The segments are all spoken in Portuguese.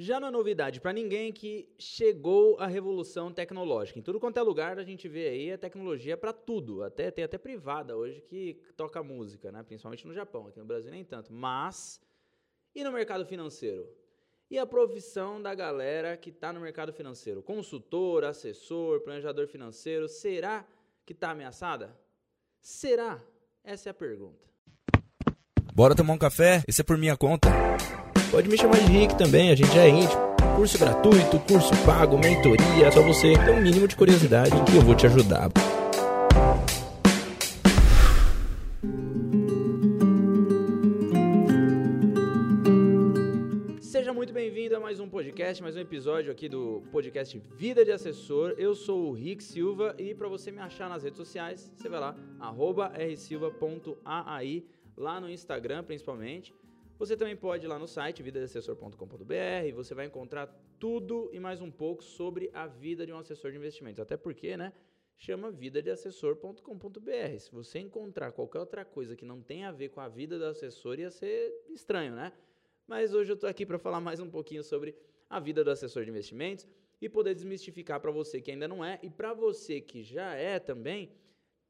Já não é novidade para ninguém que chegou a revolução tecnológica. Em tudo quanto é lugar a gente vê aí a tecnologia para tudo. Até tem até privada hoje que toca música, né? Principalmente no Japão, aqui no Brasil nem tanto. Mas e no mercado financeiro? E a profissão da galera que está no mercado financeiro? Consultor, assessor, planejador financeiro, será que está ameaçada? Será? Essa é a pergunta. Bora tomar um café? Esse é por minha conta. Pode me chamar de Rick também, a gente já é íntimo. Curso gratuito, curso pago, mentoria, só você ter um mínimo de curiosidade que eu vou te ajudar. Seja muito bem-vindo a mais um podcast, mais um episódio aqui do podcast Vida de Assessor. Eu sou o Rick Silva e para você me achar nas redes sociais, você vai lá, rsilva.ai, lá no Instagram principalmente. Você também pode ir lá no site vidadeassessor.com.br, você vai encontrar tudo e mais um pouco sobre a vida de um assessor de investimentos. Até porque, né, chama vidadeassessor.com.br. Se você encontrar qualquer outra coisa que não tenha a ver com a vida do assessor, ia ser estranho, né? Mas hoje eu estou aqui para falar mais um pouquinho sobre a vida do assessor de investimentos e poder desmistificar para você que ainda não é e para você que já é também,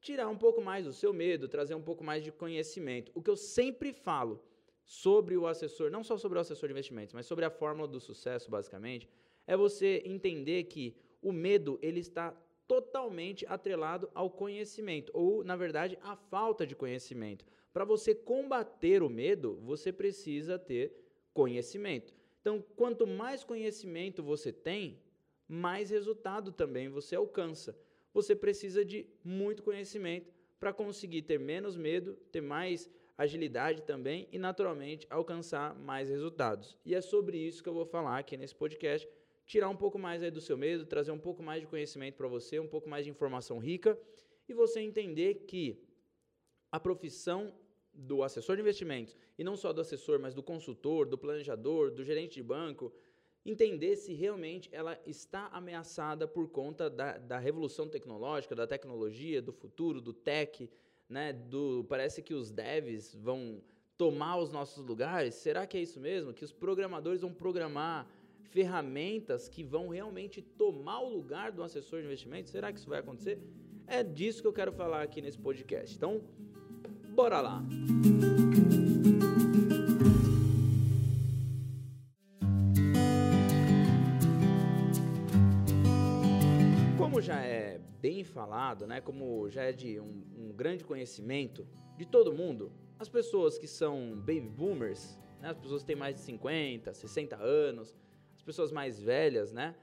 tirar um pouco mais do seu medo, trazer um pouco mais de conhecimento. O que eu sempre falo, sobre o assessor, não só sobre o assessor de investimentos, mas sobre a fórmula do sucesso, basicamente, é você entender que o medo ele está totalmente atrelado ao conhecimento, ou na verdade, à falta de conhecimento. Para você combater o medo, você precisa ter conhecimento. Então, quanto mais conhecimento você tem, mais resultado também você alcança. Você precisa de muito conhecimento para conseguir ter menos medo, ter mais agilidade também e, naturalmente, alcançar mais resultados. E é sobre isso que eu vou falar aqui nesse podcast. Tirar um pouco mais aí do seu medo, trazer um pouco mais de conhecimento para você, um pouco mais de informação rica e você entender que a profissão do assessor de investimentos, e não só do assessor, mas do consultor, do planejador, do gerente de banco, entender se realmente ela está ameaçada por conta da, da revolução tecnológica, da tecnologia, do futuro, do tech, né, do parece que os devs vão tomar os nossos lugares. Será que é isso mesmo? Que os programadores vão programar ferramentas que vão realmente tomar o lugar do assessor de investimento? Será que isso vai acontecer? É disso que eu quero falar aqui nesse podcast. Então, bora lá. Como falado, né, como já é de um, um grande conhecimento de todo mundo, as pessoas que são baby boomers, né, as pessoas que têm mais de 50, 60 anos, as pessoas mais velhas, né,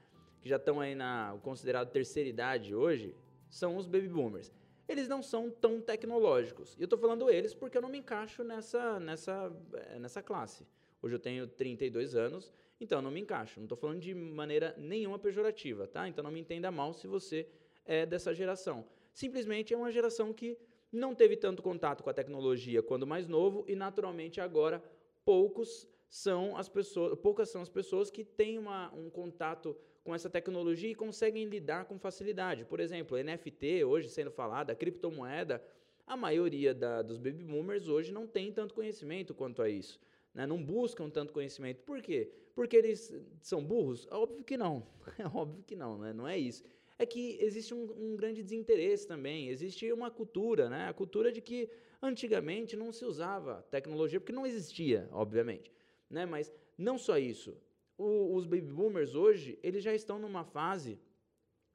que já estão aí na considerado terceira idade hoje, são os baby boomers. Eles não são tão tecnológicos. E eu estou falando eles porque eu não me encaixo nessa, nessa, eh, nessa classe. Hoje eu tenho 32 anos, então eu não me encaixo. Não estou falando de maneira nenhuma pejorativa, tá? Então não me entenda mal se você é dessa geração. Simplesmente é uma geração que não teve tanto contato com a tecnologia quando mais novo e naturalmente agora poucos são as pessoas, poucas são as pessoas que têm uma, um contato com essa tecnologia e conseguem lidar com facilidade. Por exemplo, NFT hoje sendo falada, criptomoeda, a maioria da, dos baby boomers hoje não tem tanto conhecimento quanto a isso. Né? Não buscam tanto conhecimento. Por quê? Porque eles são burros? Óbvio que não. É óbvio que não, né? não é isso é que existe um, um, grande desinteresse também. Existe uma cultura, né? A cultura de que antigamente não se usava tecnologia, porque não existia, obviamente. Né? Mas não só isso. O, os baby boomers hoje, eles já estão numa fase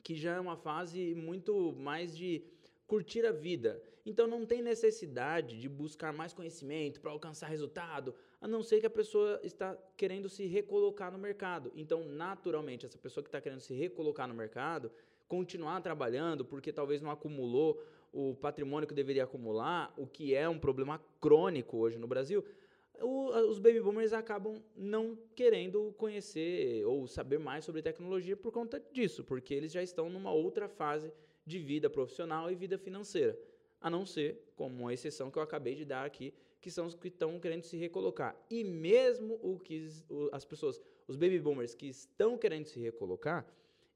que já é uma fase muito mais de curtir a vida. Então não tem necessidade de buscar mais conhecimento para alcançar resultado, a não ser que a pessoa está querendo se recolocar no mercado. Então, naturalmente, essa pessoa que está querendo se recolocar no mercado, continuar trabalhando porque talvez não acumulou o patrimônio que deveria acumular, o que é um problema crônico hoje no Brasil, o, os baby boomers acabam não querendo conhecer ou saber mais sobre tecnologia por conta disso, porque eles já estão numa outra fase de vida profissional e vida financeira, a não ser, como uma exceção que eu acabei de dar aqui, que são os que estão querendo se recolocar. E mesmo o que as pessoas, os baby boomers que estão querendo se recolocar,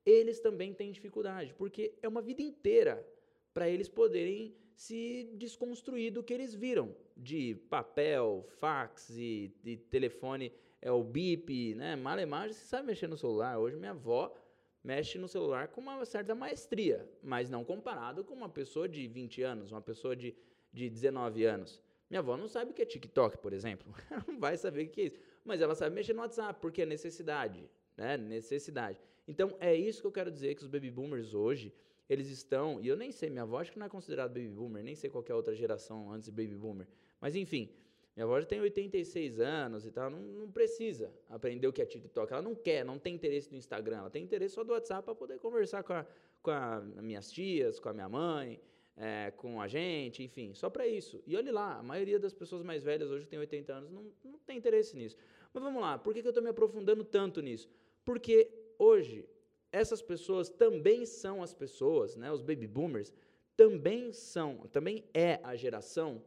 eles também têm dificuldade, porque é uma vida inteira para eles poderem se desconstruir do que eles viram de papel, fax e de telefone é o bip, né? Malemagem, você sabe mexer no celular. Hoje minha avó mexe no celular com uma certa maestria, mas não comparado com uma pessoa de 20 anos, uma pessoa de, de 19 anos. Minha avó não sabe o que é TikTok, por exemplo. Ela não vai saber o que é isso. Mas ela sabe mexer no WhatsApp, porque é necessidade. Né? Necessidade. Então, é isso que eu quero dizer, que os baby boomers hoje, eles estão... E eu nem sei, minha avó acho que não é considerada baby boomer, nem sei qualquer outra geração antes de baby boomer. Mas, enfim, minha avó já tem 86 anos e tal, não, não, precisa aprender o que é TikTok. Ela não quer, não tem interesse no Instagram, ela tem interesse só do WhatsApp para poder conversar com, a, com a, minhas tias, com a minha mãe, é, com a gente, enfim, só para isso. E olhe lá, a maioria das pessoas mais velhas hoje que tem 80 anos não, não tem interesse nisso. Mas vamos lá, por que, que eu estou me aprofundando tanto nisso? Porque hoje essas pessoas também são as pessoas, né, os baby boomers, também são, também é a geração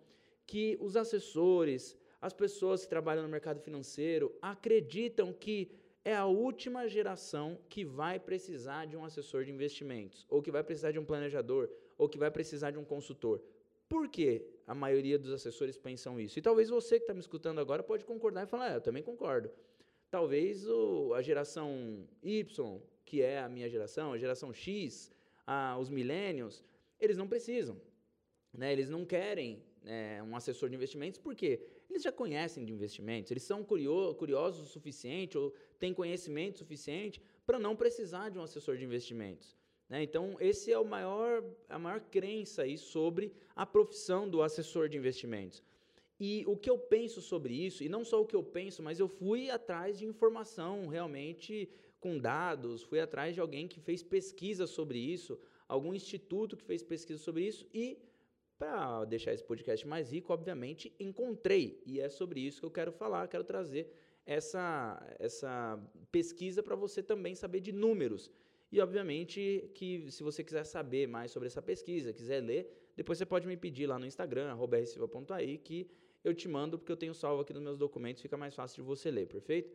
que os assessores, as pessoas que trabalham no mercado financeiro acreditam que é a última geração que vai precisar de um assessor de investimentos, ou que vai precisar de um planejador, ou que vai precisar de um consultor. Por que a maioria dos assessores pensam isso? E talvez você que está me escutando agora pode concordar e falar, é, eu também concordo. Talvez o, a geração Y, que é a minha geração, a geração X, a, os millennials, eles não precisam. Né? Eles não querem é, um assessor de investimentos, porque eles já conhecem de investimentos, eles são curio curiosos o suficiente ou têm conhecimento suficiente para não precisar de um assessor de investimentos. Né? Então, esse é o maior, a maior crença aí sobre a profissão do assessor de investimentos. E o que eu penso sobre isso, e não só o que eu penso, mas eu fui atrás de informação realmente com dados, fui atrás de alguém que fez pesquisa sobre isso, algum instituto que fez pesquisa sobre isso e para deixar esse podcast mais rico, obviamente, encontrei. E é sobre isso que eu quero falar, quero trazer essa, essa pesquisa para você também saber de números. E, obviamente, que se você quiser saber mais sobre essa pesquisa, quiser ler, depois você pode me pedir lá no Instagram, rsilva.ai, que eu te mando, porque eu tenho salvo aqui nos meus documentos, fica mais fácil de você ler, perfeito?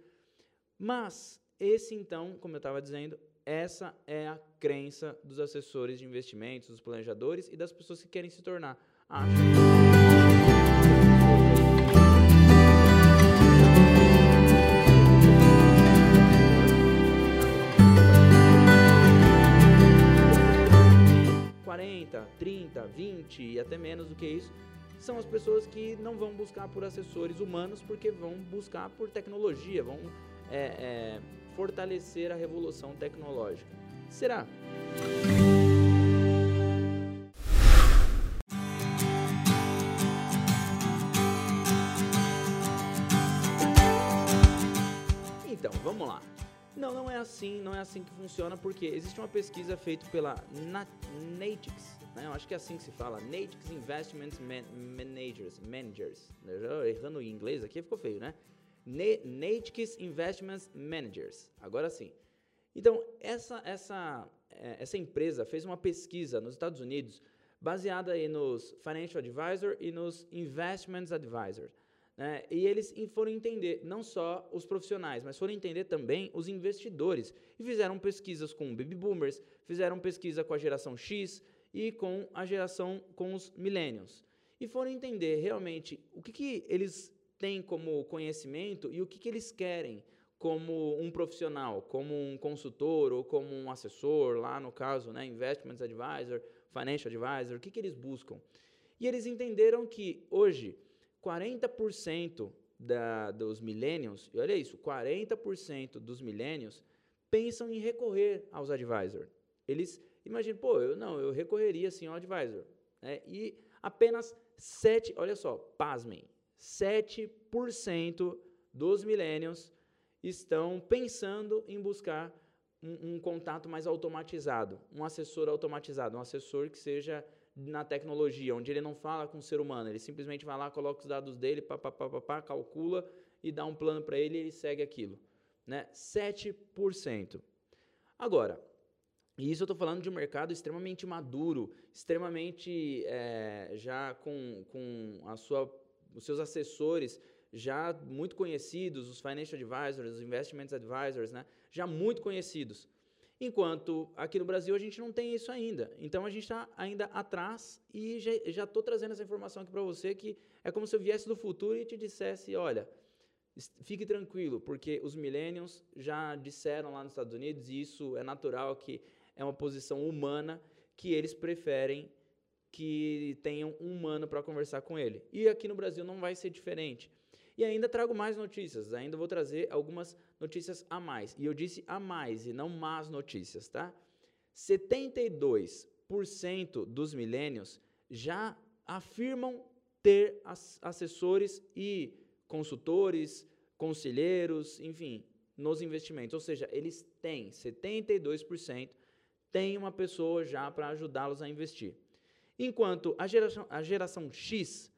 Mas, esse então, como eu estava dizendo, essa é a crença dos assessores de investimentos, dos planejadores e das pessoas que querem se tornar. Acho. Até menos do que isso são as pessoas que não vão buscar por assessores humanos porque vão buscar por tecnologia, vão é, é, fortalecer a revolução tecnológica. Será? Então, vamos lá. Não, não é assim, não é assim que funciona, porque existe uma pesquisa feita pela Natix, né? eu acho que é assim que se fala, Natix Investment Man Managers, Managers, errando em inglês aqui ficou feio, né? Natix Investments Managers. Agora sim. Então, essa, essa, é, essa empresa fez uma pesquisa nos Estados Unidos baseada aí nos Financial Advisor e nos Investments Advisor. Né? E eles foram entender não só os profissionais, mas foram entender também os investidores. E fizeram pesquisas com baby boomers, fizeram pesquisa com a geração X e com a geração com os millennials. E foram entender realmente o que, que eles têm como conhecimento e o que, que eles querem como um profissional, como um consultor ou como um assessor, lá no caso, né, Investments Advisor, Financial Advisor, o que, que eles buscam. E eles entenderam que hoje 40% da, dos millennials, e olha isso, 40% dos millennials pensam em recorrer aos advisor. Eles imaginam, pô, eu não, eu recorreria sim ao advisor. Né? E apenas 7, olha só, pasmem, 7% dos millennials estão pensando em buscar um, um, contato mais automatizado, um assessor automatizado, um assessor que seja na tecnologia, onde ele não fala com o ser humano, ele simplesmente vai lá, coloca os dados dele, pá, pá, pá, pá, pá calcula e dá um plano para ele e ele segue aquilo. Né? 7%. Agora, e isso eu estou falando de um mercado extremamente maduro, extremamente é, já com, com a sua os seus assessores já muito conhecidos, os financial advisors, os investment advisors, né, já muito conhecidos. Enquanto aqui no Brasil a gente não tem isso ainda. Então a gente está ainda atrás e já estou trazendo essa informação aqui para você que é como se eu viesse do futuro e te dissesse, olha, fique tranquilo, porque os millennials já disseram lá nos Estados Unidos, e isso é natural, que é uma posição humana, que eles preferem que tenham um humano para conversar com ele. E aqui no Brasil não vai ser diferente. E ainda trago mais notícias, ainda vou trazer algumas notícias a mais. E eu disse a mais e não más notícias, tá? 72% dos milênios já afirmam ter assessores e consultores, conselheiros, enfim, nos investimentos. Ou seja, eles têm 72% tem uma pessoa já para ajudá-los a investir. Enquanto a geração, a geração X,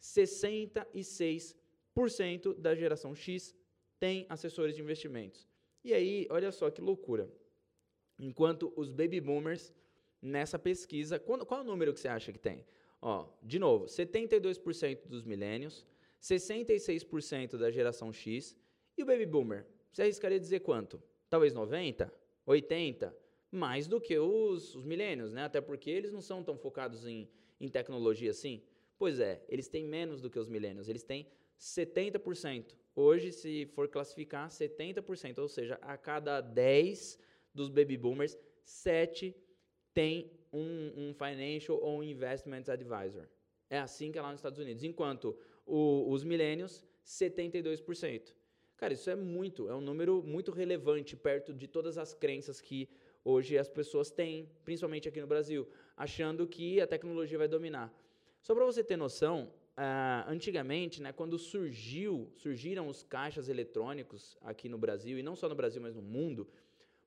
66% da geração X tem assessores de investimentos. E aí, olha só que loucura. Enquanto os baby boomers, nessa pesquisa, qual, qual é o número que você acha que tem? Ó, de novo, 72% dos milênios, 66% da geração X e o baby boomer. Você arriscaria dizer quanto? Talvez 90? 80? Mais do que os, os milênios, né? Até porque eles não são tão focados em, em tecnologia assim. Pois é, eles têm menos do que os milênios, eles têm 70%. Hoje, se for classificar, 70%, ou seja, a cada 10 dos baby boomers, 7 tem um, um financial ou um investment advisor. É assim que é lá nos Estados Unidos. Enquanto o, os millennials, 72%. Cara, isso é muito, é um número muito relevante perto de todas as crenças que hoje as pessoas têm, principalmente aqui no Brasil, achando que a tecnologia vai dominar. Só para você ter noção, uh, antigamente, né, quando surgiu, surgiram os caixas eletrônicos aqui no Brasil, e não só no Brasil, mas no mundo,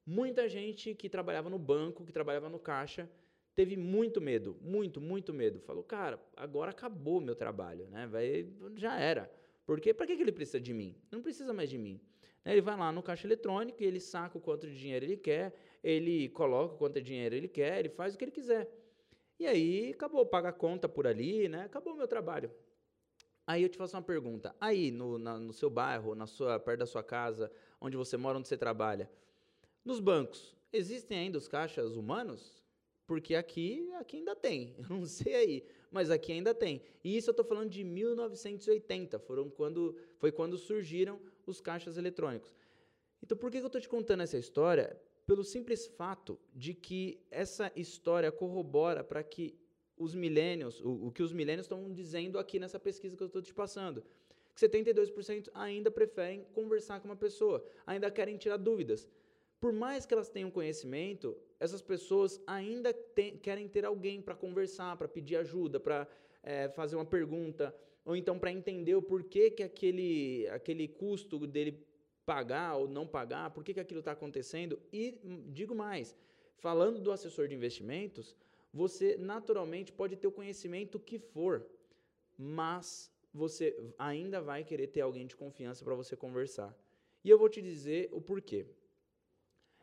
muita gente que trabalhava no banco, que trabalhava no caixa, teve muito medo, muito, muito medo. Falou, cara, agora acabou meu trabalho, né? Vai, já era. Porque para que, que ele precisa de mim? Não precisa mais de mim. Né, ele vai lá no caixa eletrônico e ele saca o quanto de dinheiro ele quer, ele coloca o quanto de dinheiro ele quer, ele faz o que ele quiser. E aí acabou, paga a conta por ali, né? Acabou o meu trabalho. Aí eu te faço uma pergunta. Aí no, na, no seu bairro, na sua, perto da sua casa, onde você mora, onde você trabalha, nos bancos, existem ainda os caixas humanos? Porque aqui, aqui ainda tem. Eu não sei aí, mas aqui ainda tem. E isso eu estou falando de 1980, foram quando, foi quando surgiram os caixas eletrônicos. Então, por que eu estou te contando essa história? Pelo simples fato de que essa história corrobora para que os milênios, o, o, que os milênios estão dizendo aqui nessa pesquisa que eu estou te passando. Que 72% ainda preferem conversar com uma pessoa, ainda querem tirar dúvidas por mais que elas tenham conhecimento, essas pessoas ainda querem ter alguém para conversar, para pedir ajuda, para é, fazer uma pergunta, ou então para entender o porquê que aquele, aquele custo dele pagar ou não pagar, por que, que aquilo está acontecendo. E digo mais, falando do assessor de investimentos, você naturalmente pode ter o conhecimento que for, mas você ainda vai querer ter alguém de confiança para você conversar. E eu vou te dizer o porquê.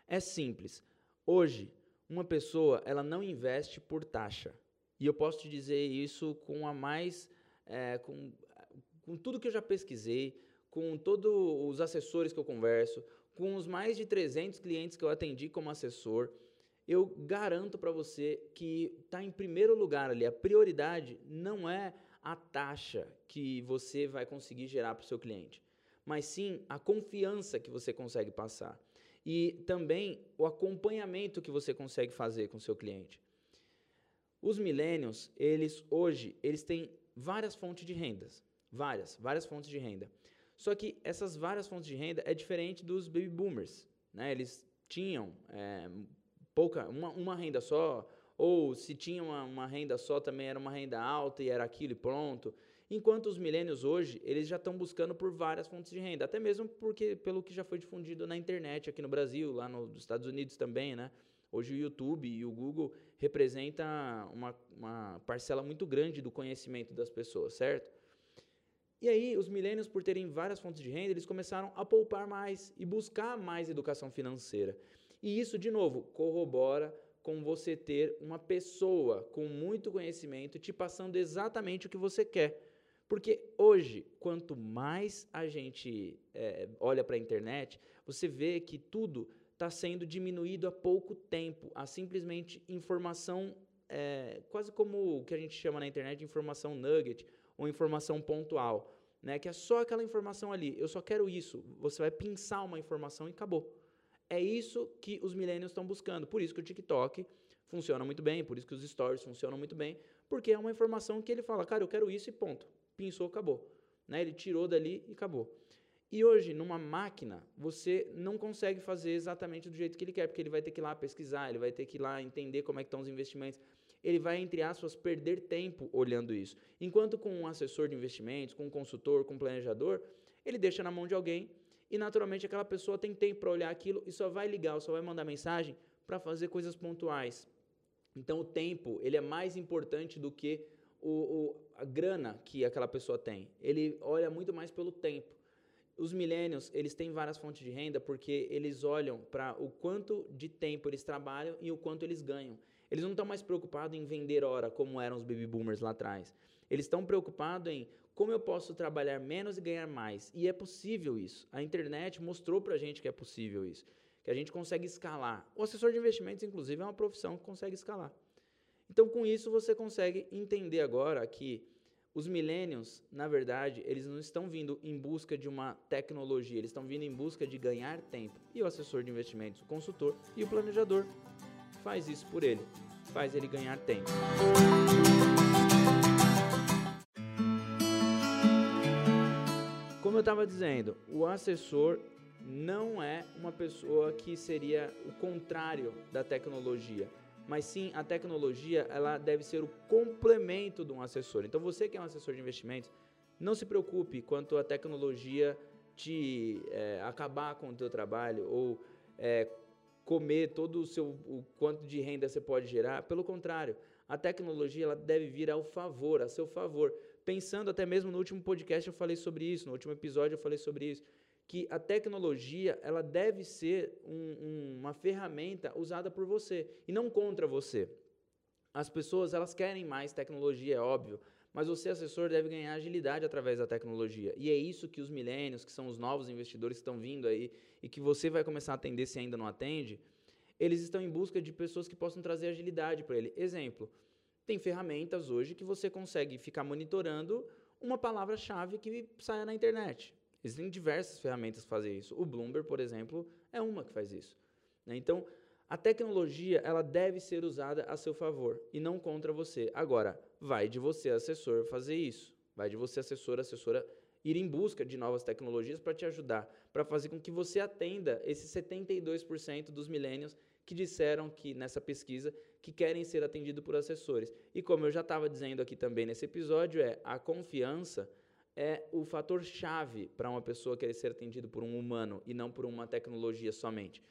É simples. Hoje, uma pessoa ela não investe por taxa. E eu posso te dizer isso com a mais. É, com, com tudo que eu já pesquisei, com todos os assessores que eu converso, com os mais de 300 clientes que eu atendi como assessor, eu garanto para você que está em primeiro lugar ali. A prioridade não é a taxa que você vai conseguir gerar para o seu cliente, mas sim a confiança que você consegue passar e também o acompanhamento que você consegue fazer com o seu cliente. Os millennials, eles hoje, eles têm várias fontes de rendas, várias, várias fontes de renda. Só que essas várias fontes de renda é diferente dos baby boomers, né? Eles tinham é, pouca, uma, uma renda só, ou se tinha uma, uma, renda só, também era uma renda alta e era aquilo e pronto. Enquanto os milênios hoje, eles já estão buscando por várias fontes de renda, até mesmo porque pelo que já foi difundido na internet aqui no Brasil, lá nos Estados Unidos também, né? Hoje o YouTube e o Google representam uma, uma parcela muito grande do conhecimento das pessoas, certo? E aí, os milênios, por terem várias fontes de renda, eles começaram a poupar mais e buscar mais educação financeira. E isso, de novo, corrobora com você ter uma pessoa com muito conhecimento te passando exatamente o que você quer. Porque hoje, quanto mais a gente é, olha para a internet, você vê que tudo está sendo diminuído há pouco tempo a simplesmente informação, é, quase como o que a gente chama na internet de informação nugget ou informação pontual. né? Que é só aquela informação ali. Eu só quero isso. Você vai pensar uma informação e acabou. É isso que os millennials estão buscando. Por isso que o TikTok funciona muito bem, por isso que os stories funcionam muito bem, porque é uma informação que ele fala, cara, eu quero isso e ponto. Pensou, acabou. Né? Ele tirou dali e acabou. E hoje, numa máquina, você não consegue fazer exatamente do jeito que ele quer, porque ele vai ter que ir lá pesquisar, ele vai ter que ir lá entender como é que estão os investimentos. Ele vai, entre aspas, perder tempo olhando isso. Enquanto com um assessor de investimentos, com um consultor, com um planejador, ele deixa na mão de alguém e, naturalmente, aquela pessoa tem tempo para olhar aquilo e só vai ligar, só vai mandar mensagem para fazer coisas pontuais. Então, o tempo ele é mais importante do que o, o, a grana que aquela pessoa tem. Ele olha muito mais pelo tempo. Os millennials, eles têm várias fontes de renda porque eles olham para o quanto de tempo eles trabalham e o quanto eles ganham. Eles não estão mais preocupados em vender hora, como eram os baby boomers lá atrás. Eles estão preocupados em como eu posso trabalhar menos e ganhar mais. E é possível isso. A internet mostrou para a gente que é possível isso. Que a gente consegue escalar. O assessor de investimentos, inclusive, é uma profissão que consegue escalar. Então, com isso, você consegue entender agora que os millennials, na verdade, eles não estão vindo em busca de uma tecnologia, eles estão vindo em busca de ganhar tempo. E o assessor de investimentos, o consultor e o planejador faz isso por ele, faz ele ganhar tempo. Como eu estava dizendo, o assessor não é uma pessoa que seria o contrário da tecnologia mas sim a tecnologia ela deve ser o complemento de um assessor. Então você que é um assessor de investimentos, não se preocupe quanto a tecnologia te é, acabar com o teu trabalho ou é, comer todo o seu o quanto de renda você pode gerar. Pelo contrário, a tecnologia ela deve vir ao favor, a seu favor. Pensando até mesmo no último podcast eu falei sobre isso, no último episódio eu falei sobre isso que a tecnologia ela deve ser um, um, uma ferramenta usada por você e não contra você. As pessoas elas querem mais tecnologia, é óbvio, mas você, assessor, deve ganhar agilidade através da tecnologia. E é isso que os milênios, que são os novos investidores que estão vindo aí e que você vai começar a atender se ainda não atende, eles estão em busca de pessoas que possam trazer agilidade para ele. Exemplo, tem ferramentas hoje que você consegue ficar monitorando uma palavra-chave que saia na internet. Existem diversas ferramentas para fazer isso. O Bloomberg, por exemplo, é uma que faz isso. Né? Então, a tecnologia ela deve ser usada a seu favor e não contra você. Agora, vai de você, assessor, fazer isso. Vai de você, assessor, assessora, ir em busca de novas tecnologias para te ajudar, para fazer com que você atenda esses 72% dos milênios que disseram que nessa pesquisa que querem ser atendidos por assessores. E como eu já estava dizendo aqui também nesse episódio, é a confiança é o fator chave para uma pessoa querer ser atendido por um humano e não por uma tecnologia somente.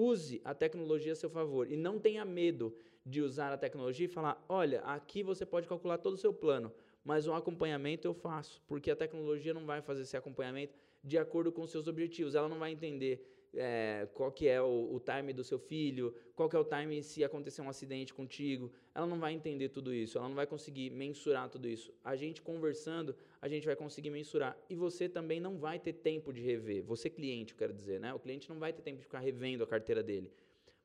Use a tecnologia a seu favor e não tenha medo de usar a tecnologia e falar: olha, aqui você pode calcular todo o seu plano, mas um acompanhamento eu faço, porque a tecnologia não vai fazer esse acompanhamento de acordo com seus objetivos. Ela não vai entender é, qual que é o, o, time do seu filho, qual que é o time se acontecer um acidente contigo. Ela não vai entender tudo isso, ela não vai conseguir mensurar tudo isso. A gente conversando, a gente vai conseguir mensurar. E você também não vai ter tempo de rever. Você cliente, eu quero dizer, né? O cliente não vai ter tempo de ficar revendo a carteira dele.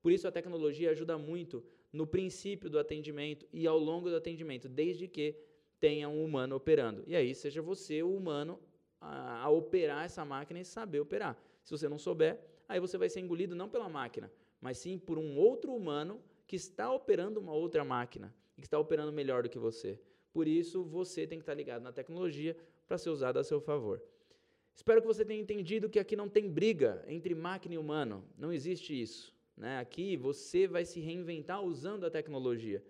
Por isso a tecnologia ajuda muito no princípio do atendimento e ao longo do atendimento, desde que tenha um humano operando. E aí seja você o humano a, a operar essa máquina e saber operar. Se você não souber, aí você vai ser engolido não pela máquina, mas sim por um outro humano que está operando uma outra máquina e que está operando melhor do que você. Por isso, você tem que estar ligado na tecnologia para ser usado a seu favor. Espero que você tenha entendido que aqui não tem briga entre máquina e humano. Não existe isso. Né? Aqui você vai se reinventar usando a tecnologia.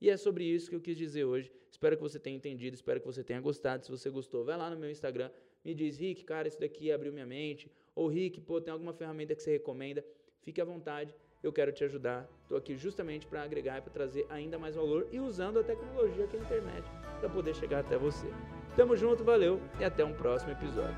E é sobre isso que eu quis dizer hoje. Espero que você tenha entendido, espero que você tenha gostado. Se você gostou, vai lá no meu Instagram, me diz, Rick, cara, isso daqui abriu minha mente. Ou Rick, pô, tem alguma ferramenta que você recomenda? Fique à vontade, eu quero te ajudar. Estou aqui justamente para agregar e para trazer ainda mais valor e usando a tecnologia que é a internet para poder chegar até você. Tamo junto, valeu e até um próximo episódio.